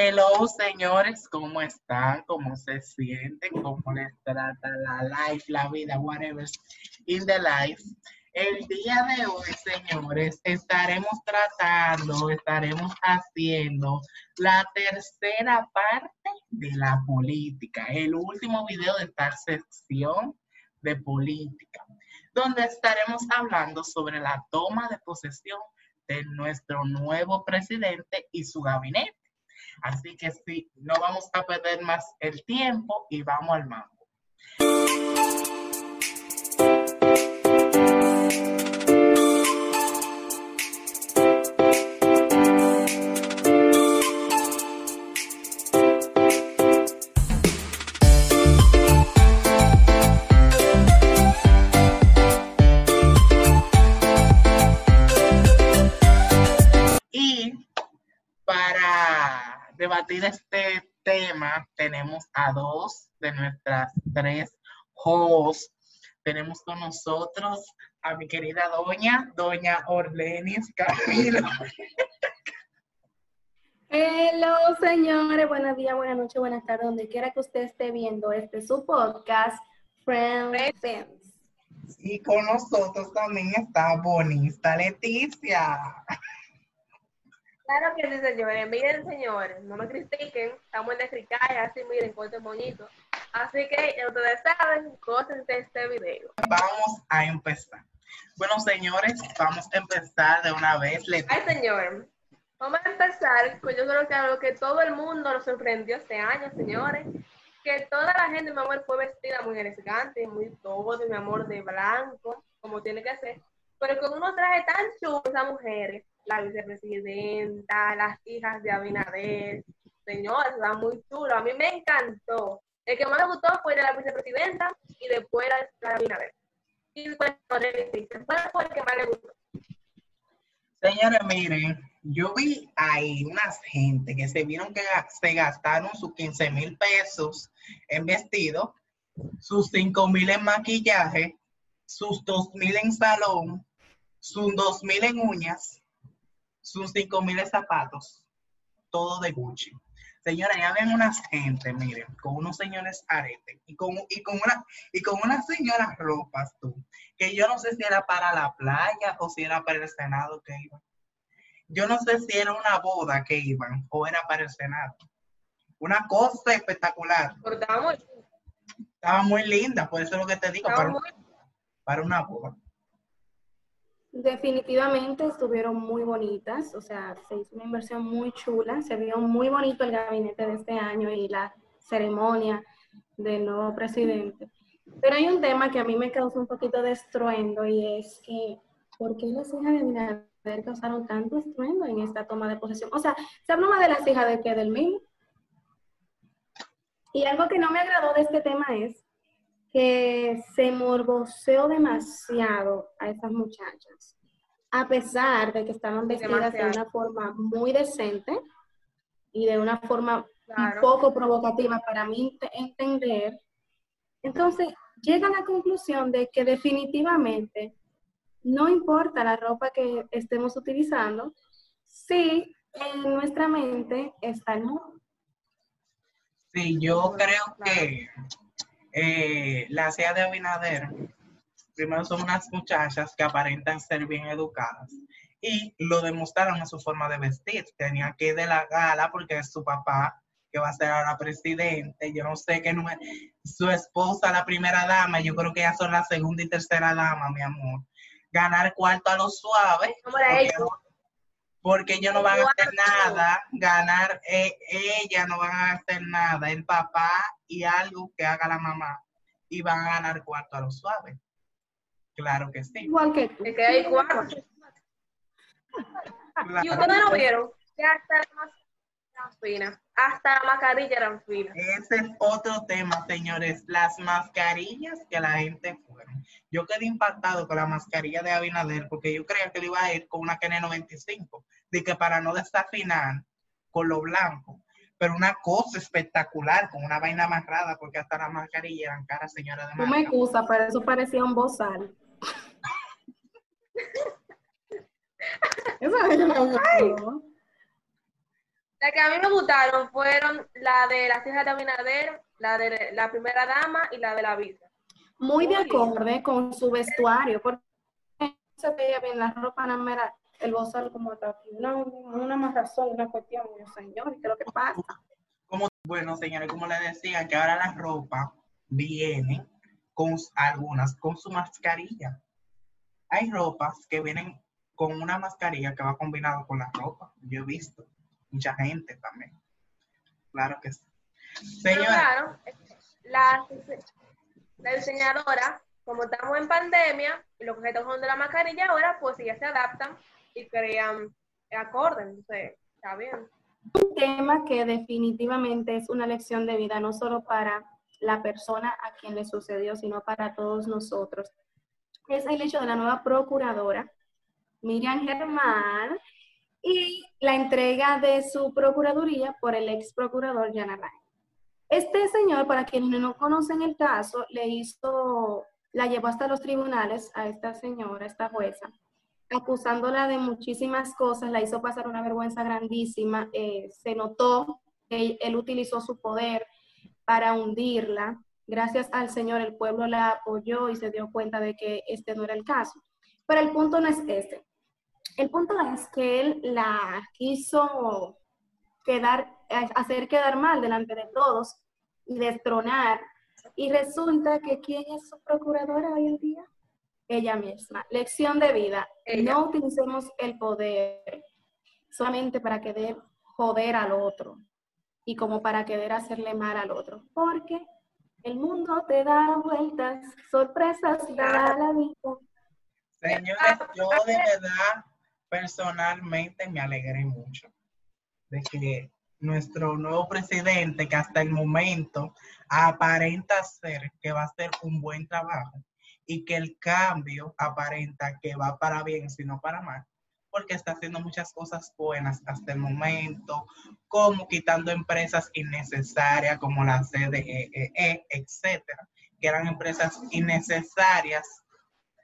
Hello, señores, ¿cómo están? ¿Cómo se sienten? ¿Cómo les trata la life, la vida, whatever in the life? El día de hoy, señores, estaremos tratando, estaremos haciendo la tercera parte de la política, el último video de esta sección de política, donde estaremos hablando sobre la toma de posesión de nuestro nuevo presidente y su gabinete. Así que sí, no vamos a perder más el tiempo y vamos al mambo. Debatir este tema tenemos a dos de nuestras tres hosts. Tenemos con nosotros a mi querida doña, doña Orlenis Camilo. Hello, señores. Buenos días, buenas noches, buenas tardes, donde quiera que usted esté viendo este su podcast, Friends. Y con nosotros también está Bonista Leticia. Claro que sí, señores. Miren, señores, no me critiquen. Estamos en Desricaya, así miren, corte bonito. Así que ustedes saben, cosas de este video. Vamos a empezar. Bueno, señores, vamos a empezar de una vez. Ay, señor. Vamos a empezar con yo creo que algo que todo el mundo nos sorprendió este año, señores. Que toda la gente, mi amor, fue vestida muy elegante, muy todo, mi amor, de blanco, como tiene que ser. Pero con unos trajes tan chulos, esas mujeres la vicepresidenta, las hijas de Abinader. Señor, está muy chulo. A mí me encantó. El que más me gustó fue de la vicepresidenta y después la de Abinader. Y después fue el que más le gustó. Señores, miren, yo vi ahí unas gente que se vieron que se gastaron sus 15 mil pesos en vestido, sus 5 mil en maquillaje, sus 2 mil en salón, sus 2 mil en uñas, sus cinco mil zapatos, todo de Gucci. Señora, ya ven unas gente, miren, con unos señores aretes y con, y con, una, y con unas señoras ropas, tú, que yo no sé si era para la playa o si era para el Senado que iban. Yo no sé si era una boda que iban o era para el Senado. Una cosa espectacular. Estaba muy, linda, por eso es lo que te digo, para, para una boda. Definitivamente estuvieron muy bonitas, o sea, se hizo una inversión muy chula, se vio muy bonito el gabinete de este año y la ceremonia del nuevo presidente. Pero hay un tema que a mí me causó un poquito de estruendo y es que, ¿por qué las hijas de Binader causaron tanto estruendo en esta toma de posesión? O sea, se habla más de las hijas de que del mismo. Y algo que no me agradó de este tema es que se morboseó demasiado a esas muchachas, a pesar de que estaban vestidas de una forma muy decente y de una forma un poco provocativa para mí entender. Entonces, llega a la conclusión de que definitivamente no importa la ropa que estemos utilizando, si en nuestra mente está el mundo. Sí, yo creo que eh, la CIA de Abinader, primero son unas muchachas que aparentan ser bien educadas y lo demostraron en su forma de vestir. Tenía que ir de la gala porque es su papá que va a ser ahora presidente. Yo no sé qué número. Su esposa, la primera dama, yo creo que ya son la segunda y tercera dama, mi amor. Ganar cuarto a los suaves porque ellos no van a hacer nada, ganar, eh, ella no van a hacer nada, el papá y algo que haga la mamá, y van a ganar cuarto a los suaves. Claro que sí. Igual que tú. Que hay cuarto. Y ustedes no vieron que hasta las finas, hasta la mascarilla eran finas. Ese es otro tema, señores, las mascarillas que la gente fueron. Yo quedé impactado con la mascarilla de Abinader porque yo creía que le iba a ir con una KN95 de que para no desafinar con lo blanco, pero una cosa espectacular, con una vaina amarrada, porque hasta la mascarilla eran cara señora de No me excusa, pero eso parecía un bozal. eso es Las que a mí me gustaron fueron la de las hijas de Abinader, la de la primera dama y la de la visa. Muy de acorde con su vestuario, porque se veía bien la ropa, no era el bozal como está aquí. Una, una más razón, una cuestión, señor, ¿qué es lo que pasa? Como, bueno, señores, como le decía, que ahora la ropa viene con algunas, con su mascarilla. Hay ropas que vienen con una mascarilla que va combinado con la ropa. Yo he visto mucha gente también. Claro que sí. Señora. la, la diseñadora, como estamos en pandemia, y lo que se está usando la mascarilla ahora, pues ya se adaptan y crean acordes. Entonces, está bien. Un tema que definitivamente es una lección de vida, no solo para la persona a quien le sucedió, sino para todos nosotros. Es el hecho de la nueva procuradora, Miriam Germán, y la entrega de su procuraduría por el ex procurador Jan Este señor, para quienes no conocen el caso, le hizo, la llevó hasta los tribunales a esta señora, esta jueza, acusándola de muchísimas cosas, la hizo pasar una vergüenza grandísima, eh, se notó que él utilizó su poder para hundirla. Gracias al Señor el pueblo la apoyó y se dio cuenta de que este no era el caso. Pero el punto no es este. El punto es que él la quiso quedar, hacer quedar mal delante de todos y destronar. Y resulta que ¿quién es su procuradora hoy en día? Ella misma. Lección de vida. No utilicemos el poder solamente para querer joder al otro y como para querer hacerle mal al otro. Porque el mundo te da vueltas, sorpresas da la vida. Señores, yo de verdad personalmente me alegré mucho de que nuestro nuevo presidente, que hasta el momento aparenta ser que va a hacer un buen trabajo y que el cambio aparenta que va para bien, sino para mal, porque está haciendo muchas cosas buenas hasta el momento, como quitando empresas innecesarias como la CDE, e, etcétera, que eran empresas innecesarias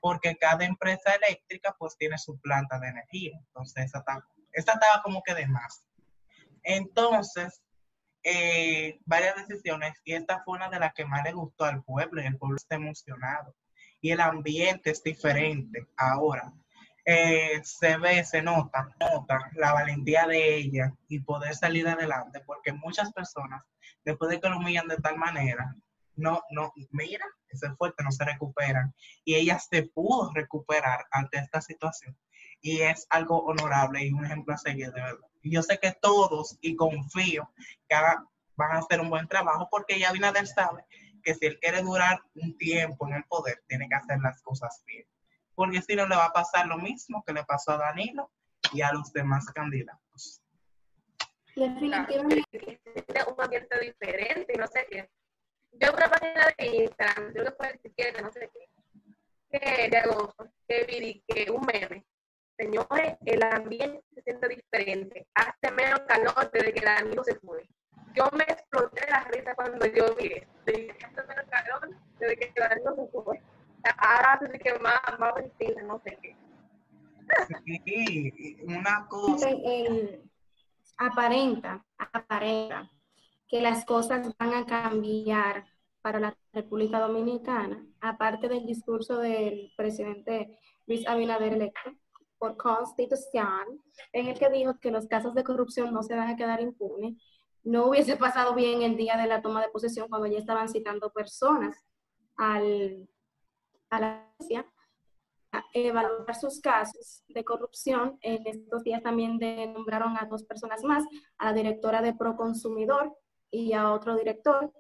porque cada empresa eléctrica pues tiene su planta de energía. Entonces, esa estaba, estaba como que de más. Entonces, eh, varias decisiones y esta fue una de las que más le gustó al pueblo y el pueblo está emocionado. Y el ambiente es diferente ahora eh, se ve, se nota, nota la valentía de ella y poder salir adelante, porque muchas personas, después de que lo humillan de tal manera, no, no, mira, ese fuerte, no se recuperan. Y ella se pudo recuperar ante esta situación. Y es algo honorable y un ejemplo a seguir, de verdad. Y yo sé que todos, y confío, que van a hacer un buen trabajo, porque ya Binader sabe que si él quiere durar un tiempo en el poder, tiene que hacer las cosas bien porque si no le va a pasar lo mismo que le pasó a Danilo y a los demás candidatos. Definitivamente. Un ambiente diferente, no sé qué. Yo una página de Instagram, creo que fue siquiera, no sé qué, que de agosto, que vi que un meme. Señores, el ambiente se siente diferente. Hace menos calor desde que Danilo se fue. Yo me exploté la risa cuando yo vi esto. Hace menos calor desde que Danilo se fue ahora sí que más, más vestida, no sé qué. Sí, una cosa. aparenta, aparenta que las cosas van a cambiar para la República Dominicana, aparte del discurso del presidente Luis Abinader electo por constitución, en el que dijo que los casos de corrupción no se van a quedar impunes, no hubiese pasado bien el día de la toma de posesión cuando ya estaban citando personas al a la agencia a evaluar sus casos de corrupción. En estos días también nombraron a dos personas más, a la directora de Proconsumidor y a otro director,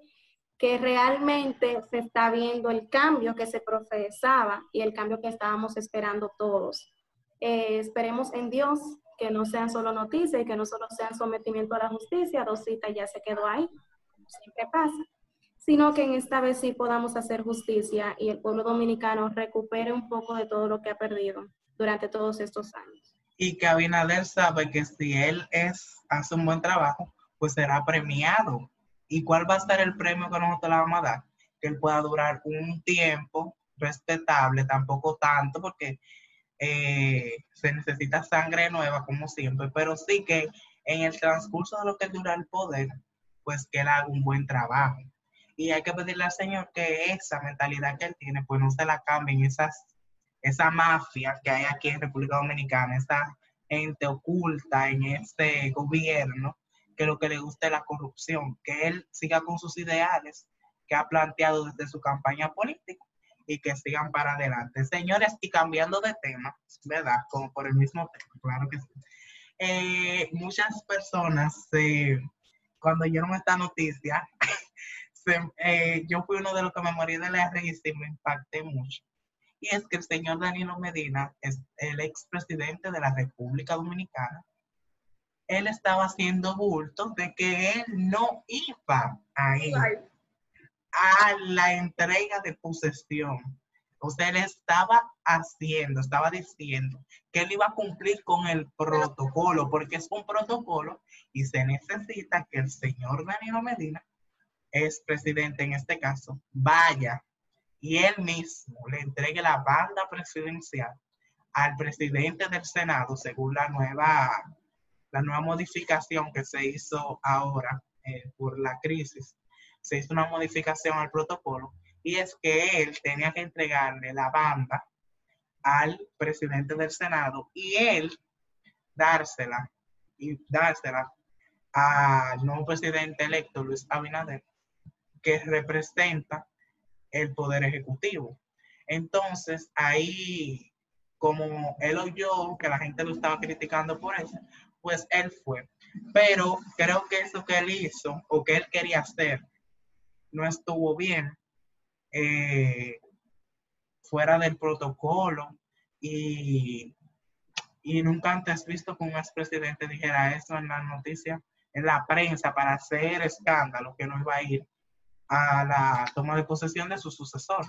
que realmente se está viendo el cambio que se profesaba y el cambio que estábamos esperando todos. Eh, esperemos en Dios que no sean solo noticias y que no solo sean sometimiento a la justicia, dos citas ya se quedó ahí, siempre pasa sino que en esta vez sí podamos hacer justicia y el pueblo dominicano recupere un poco de todo lo que ha perdido durante todos estos años. Y que Abinader sabe que si él es, hace un buen trabajo, pues será premiado. ¿Y cuál va a ser el premio que nosotros le vamos a dar? Que él pueda durar un tiempo respetable, tampoco tanto, porque eh, se necesita sangre nueva, como siempre, pero sí que en el transcurso de lo que dura el poder, pues que él haga un buen trabajo. Y hay que pedirle al Señor que esa mentalidad que él tiene, pues no se la cambien esas, esa mafia que hay aquí en República Dominicana, esa gente oculta en este gobierno, que lo que le gusta es la corrupción, que él siga con sus ideales que ha planteado desde su campaña política y que sigan para adelante. Señores, y cambiando de tema, ¿verdad? Como por el mismo tema, claro que sí. Eh, muchas personas, eh, cuando oyeron esta noticia, eh, yo fui uno de los que me morí de la risa y me impacté mucho. Y es que el señor Danilo Medina es el expresidente de la República Dominicana. Él estaba haciendo bulto de que él no iba a ir a la entrega de posesión. O sea, él estaba haciendo, estaba diciendo que él iba a cumplir con el protocolo, porque es un protocolo y se necesita que el señor Danilo Medina, es presidente en este caso, vaya y él mismo le entregue la banda presidencial al presidente del Senado, según la nueva, la nueva modificación que se hizo ahora eh, por la crisis se hizo una modificación al protocolo y es que él tenía que entregarle la banda al presidente del Senado y él dársela y dársela al nuevo presidente electo Luis Abinader que representa el poder ejecutivo. Entonces, ahí, como él oyó que la gente lo estaba criticando por eso, pues él fue. Pero creo que eso que él hizo o que él quería hacer no estuvo bien, eh, fuera del protocolo y, y nunca antes visto que un expresidente dijera eso en la noticia, en la prensa, para hacer escándalo, que no iba a ir a la toma de posesión de su sucesor.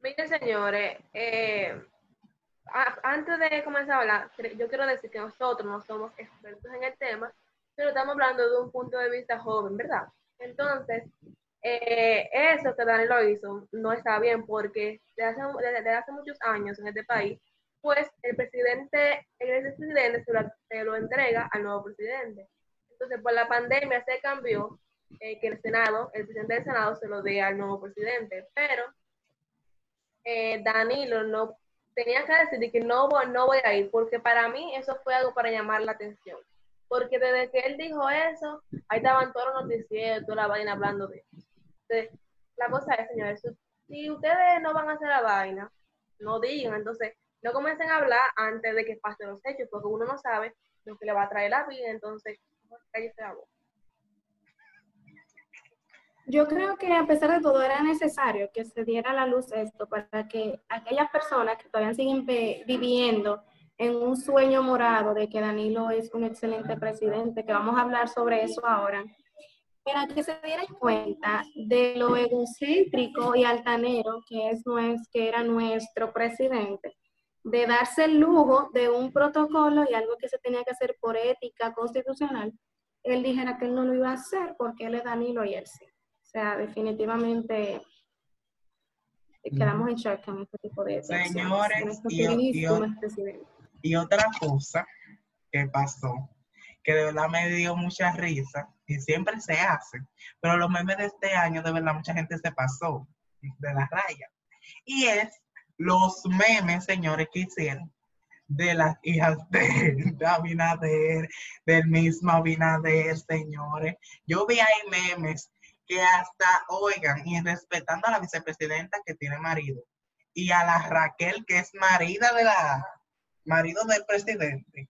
Miren, señores, eh, antes de comenzar a hablar, yo quiero decir que nosotros no somos expertos en el tema, pero estamos hablando de un punto de vista joven, ¿verdad? Entonces, eh, eso que Dani lo hizo no está bien porque desde hace, desde, hace, muchos años en este país, pues el presidente, el presidente se lo, se lo, entrega al nuevo presidente. Entonces, por la pandemia se cambió eh, que el Senado, el presidente del Senado se lo dé al nuevo presidente, pero eh, Danilo no tenía que decir que no, no voy a ir, porque para mí eso fue algo para llamar la atención porque desde que él dijo eso, ahí estaban todos los noticieros, toda la vaina hablando de eso. la cosa es, señores, si ustedes no van a hacer la vaina, no digan, entonces no comiencen a hablar antes de que pasen los hechos, porque uno no sabe lo que le va a traer la vida, entonces cállese la boca. Yo creo que a pesar de todo era necesario que se diera a la luz esto para que aquellas personas que todavía siguen viviendo en un sueño morado de que Danilo es un excelente presidente, que vamos a hablar sobre eso ahora, para que se dieran cuenta de lo egocéntrico y altanero que, es que era nuestro presidente, de darse el lujo de un protocolo y algo que se tenía que hacer por ética constitucional, él dijera que él no lo iba a hacer porque él es Danilo y él sí. Sea, definitivamente quedamos en shock con este tipo de... Señores, y, y otra cosa que pasó, que de verdad me dio mucha risa, y siempre se hace, pero los memes de este año, de verdad, mucha gente se pasó de la raya. Y es los memes, señores, que hicieron de las hijas de, de Abinader, del mismo Abinader, señores. Yo vi ahí memes que hasta, oigan, y respetando a la vicepresidenta que tiene marido, y a la Raquel, que es marida de la, marido del presidente,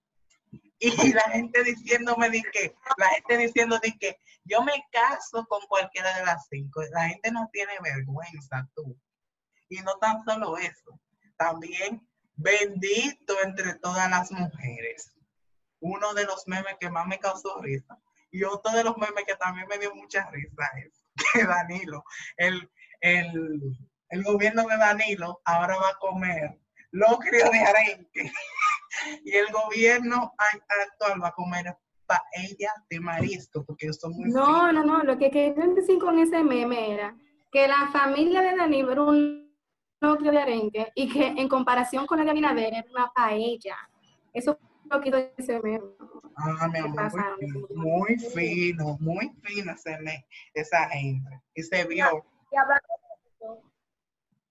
y la gente diciéndome de que, la gente diciendo de que yo me caso con cualquiera de las cinco. La gente no tiene vergüenza, tú. Y no tan solo eso, también bendito entre todas las mujeres. Uno de los memes que más me causó risa. Y otro de los memes que también me dio mucha risa es que Danilo, el, el, el gobierno de Danilo ahora va a comer locrio de arenque. y el gobierno actual va a comer paella de marisco, porque son muy No, no, no, lo que querían decir con ese meme era que la familia de Danilo era un locrio de arenque y que en comparación con la de Abinader era una paella. Eso poquito ese Ah, mi amor, muy, fino, muy fino se me, esa gente. Y se vio. Y hablando de eso,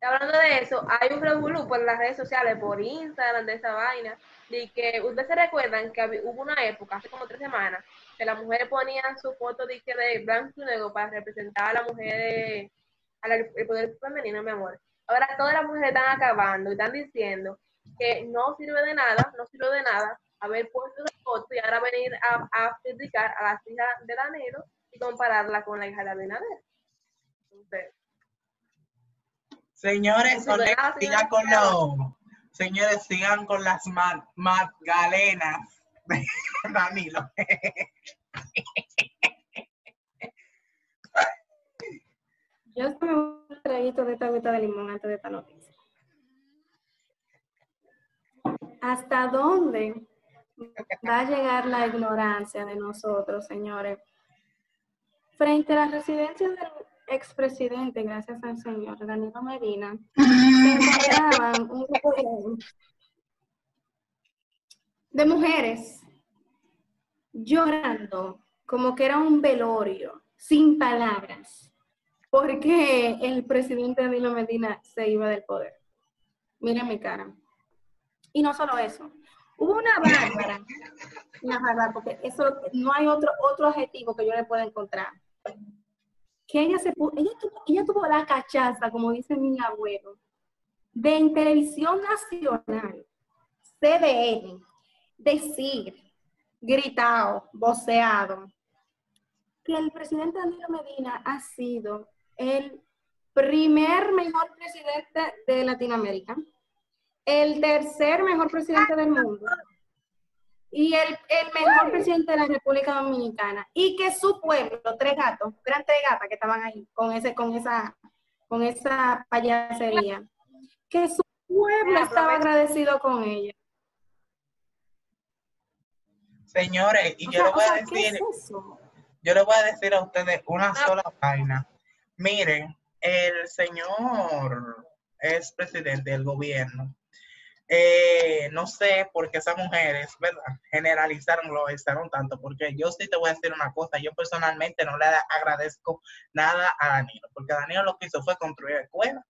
hablando de eso, hay un revolú por las redes sociales, por Instagram, de esa vaina, de que ustedes se recuerdan que hubo una época, hace como tres semanas, que las mujeres ponían su foto de, de blanco y negro para representar a la mujer, al poder femenino, mi amor. Ahora todas las mujeres están acabando y están diciendo que no sirve de nada, no sirve de nada haber puesto esa foto y ahora venir a, a criticar a las hijas de Danilo y compararla con la hija de Abinader. Entonces, señores, sigan con los, señores, sigan con las magdalenas de Danilo. Yo estoy un traguito de esta agüita de limón antes de esta noticia. ¿Hasta dónde va a llegar la ignorancia de nosotros, señores? Frente a la residencia del expresidente, gracias al señor Danilo Medina, se encontraban un grupo de mujeres llorando como que era un velorio, sin palabras porque el presidente Danilo Medina se iba del poder. Miren mi cara. Y no solo eso. Hubo una bárbara, una bárbara, porque eso no hay otro, otro adjetivo que yo le pueda encontrar. Que ella se ella tuvo, ella tuvo la cachaza, como dice mi abuelo, de en televisión nacional, CDN, decir, gritado, voceado, que el presidente Danilo Medina ha sido el primer mejor presidente de Latinoamérica, el tercer mejor presidente del mundo y el, mejor presidente de la República Dominicana. Y que su pueblo, tres gatos, eran tres gatas que estaban ahí con, ese, con, esa, con esa payasería, que su pueblo estaba agradecido con ella. Señores, y yo le voy a decir, yo le voy a decir a ustedes una ah. sola vaina. Miren, el señor es presidente del gobierno. Eh, no sé por qué esas mujeres, ¿verdad? Generalizaron, lo hicieron tanto, porque yo sí te voy a decir una cosa, yo personalmente no le agradezco nada a Danilo, porque Danilo lo que hizo fue construir escuelas,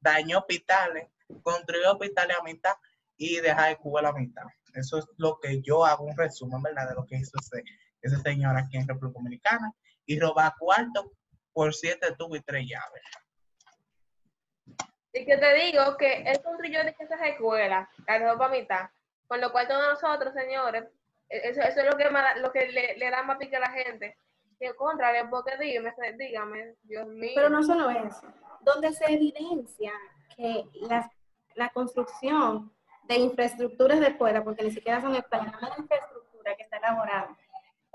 dañó hospitales, construyó hospitales a mitad y dejar de Cuba a la mitad. Eso es lo que yo hago un resumen, ¿verdad? De lo que hizo ese, ese señor aquí en República Dominicana. Y robar cuarto por siete tubos y tres llaves. Y que te digo que él construyó de esas escuelas, la dejó mitad, con lo cual todos nosotros, señores, e-, eso, eso es lo que, lo que le, le, da más pique a la gente. Y al contrario, porque dígame, dígame, Dios mío. Pero no solo eso, donde se evidencia que la, la construcción de infraestructuras de escuela, porque ni siquiera son escuelas, la infraestructura que está elaborada,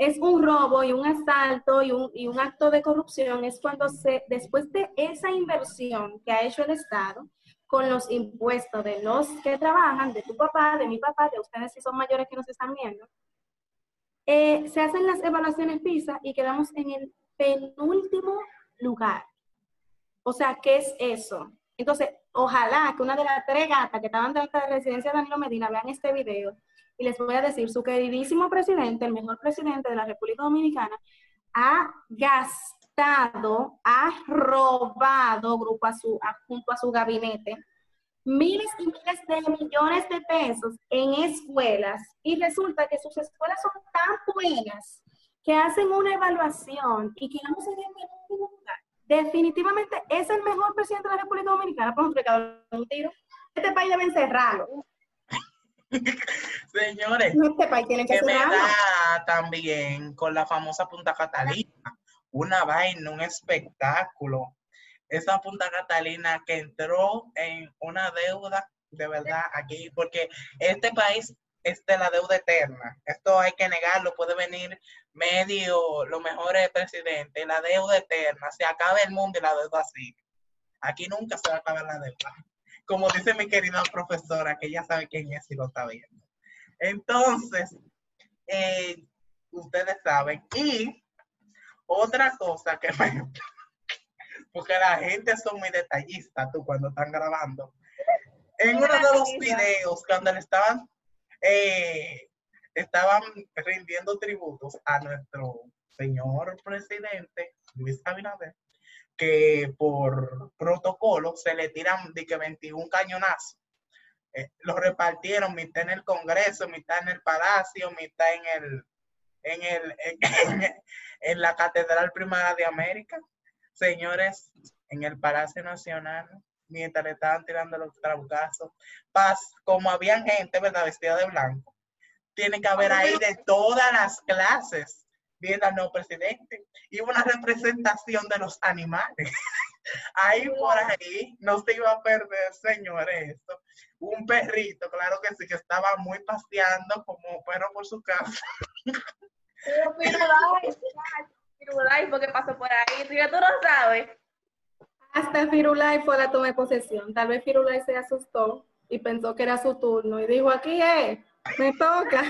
es un robo y un asalto y un, y un acto de corrupción, es cuando se, después de esa inversión que ha hecho el Estado, con los impuestos de los que trabajan, de tu papá, de mi papá, de ustedes si son mayores que nos están viendo, eh, se hacen las evaluaciones PISA y quedamos en el penúltimo lugar. O sea, ¿qué es eso? Entonces, ojalá que una de las tres gatas que estaban dentro de la residencia de Danilo Medina vean este video y les voy a decir, su queridísimo presidente, el mejor presidente de la República Dominicana, ha gastado, ha robado grupo a su, junto a su gabinete miles y miles de millones de pesos en escuelas y resulta que sus escuelas son tan buenas que hacen una evaluación y quedamos en el último lugar. Definitivamente es el mejor presidente de la República Dominicana, por un tiro. Este país debe encerrarlo. Señores, este que, me da también con la famosa Punta Catalina, una vaina, un espectáculo. Esa Punta Catalina que entró en una deuda de verdad aquí, porque este país es de la deuda eterna. Esto hay que negarlo, puede venir medio los mejores presidentes, la deuda eterna, se acaba el mundo y la deuda sigue. Aquí nunca se va a acabar la deuda como dice mi querida profesora, que ya sabe quién es y lo está viendo. Entonces, eh, ustedes saben. Y otra cosa que me... Porque la gente son muy detallistas, tú, cuando están grabando. En uno de los videos, cuando le estaban eh, estaban rindiendo tributos a nuestro señor presidente, Luis Abinader, que por protocolo se le tiran de que 21 cañonazos. Eh, los repartieron mitad en el Congreso, mitad en el Palacio, mitad en el en el en, la Catedral Primada de América. Señores, en el Palacio Nacional, mientras le estaban tirando los trabucazos, paz, como había gente, ¿verdad? Vestida de blanco. Tiene que haber ahí de todas las clases viendo al nuevo presidente y una representación de los animales. ahí por ahí no se iba a perder, señores, esto. Un perrito, claro que sí, que estaba muy paseando como perro por su casa. Pero Firulais, Firulais, porque pasó por ahí, tú ya tú no sabes. Hasta Firulais fue la toma de posesión. Tal vez Firulais se asustó y pensó que era su turno y dijo, aquí es, me toca.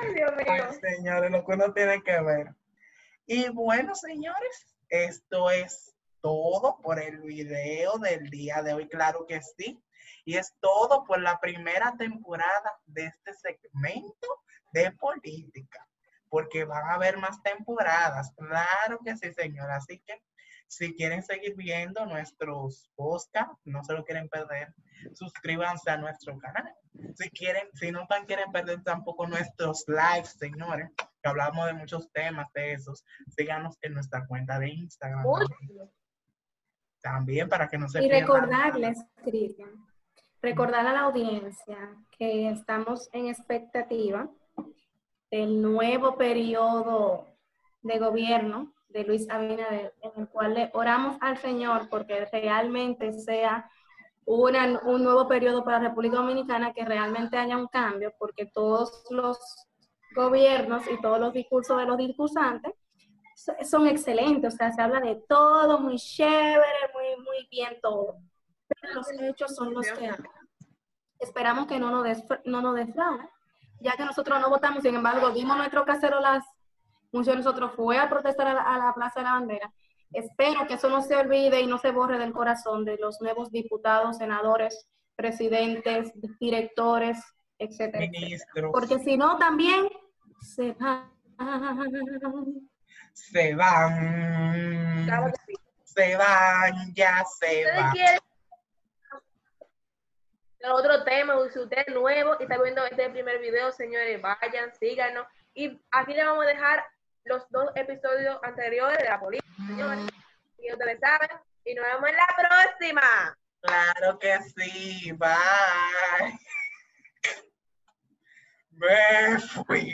Ay, Dios mío. señores, lo que uno tiene que ver. Y bueno, señores, esto es todo por el video del día de hoy, claro que sí. Y es todo por la primera temporada de este segmento de política, porque van a haber más temporadas. Claro que sí, señora. Así que si quieren seguir viendo nuestros podcasts, no se lo quieren perder, suscríbanse a nuestro canal. Si quieren, si no tan quieren perder tampoco nuestros lives, señores, que hablamos de muchos temas de esos, síganos en nuestra cuenta de Instagram. También, para que no se Y recordarles, Cristian, recordar a la audiencia que estamos en expectativa del nuevo periodo de gobierno de Luis Abinader, en el cual le oramos al Señor porque realmente sea una, un nuevo periodo para la República Dominicana, que realmente haya un cambio, porque todos los gobiernos y todos los discursos de los discursantes son excelentes, o sea, se habla de todo, muy chévere, muy, muy bien todo, pero los hechos son los que. Esperamos que no nos, no nos ya que nosotros no votamos, sin embargo, dimos nuestro casero las muchos de nosotros fue a protestar a la, Plaza de la Bandera. Espero que eso no se olvide y no se borre del corazón de los nuevos diputados, senadores, presidentes, directores, etcétera. Ministros. Porque si no, también se van. Se van. Se van, ya se van. Otro tema, si usted es nuevo y está viendo este primer video, señores, vayan, síganos. Y aquí le vamos a dejar los dos episodios anteriores de la política, señores. Y ustedes saben. Y nos vemos en la próxima. Claro que sí. Bye. Me fui.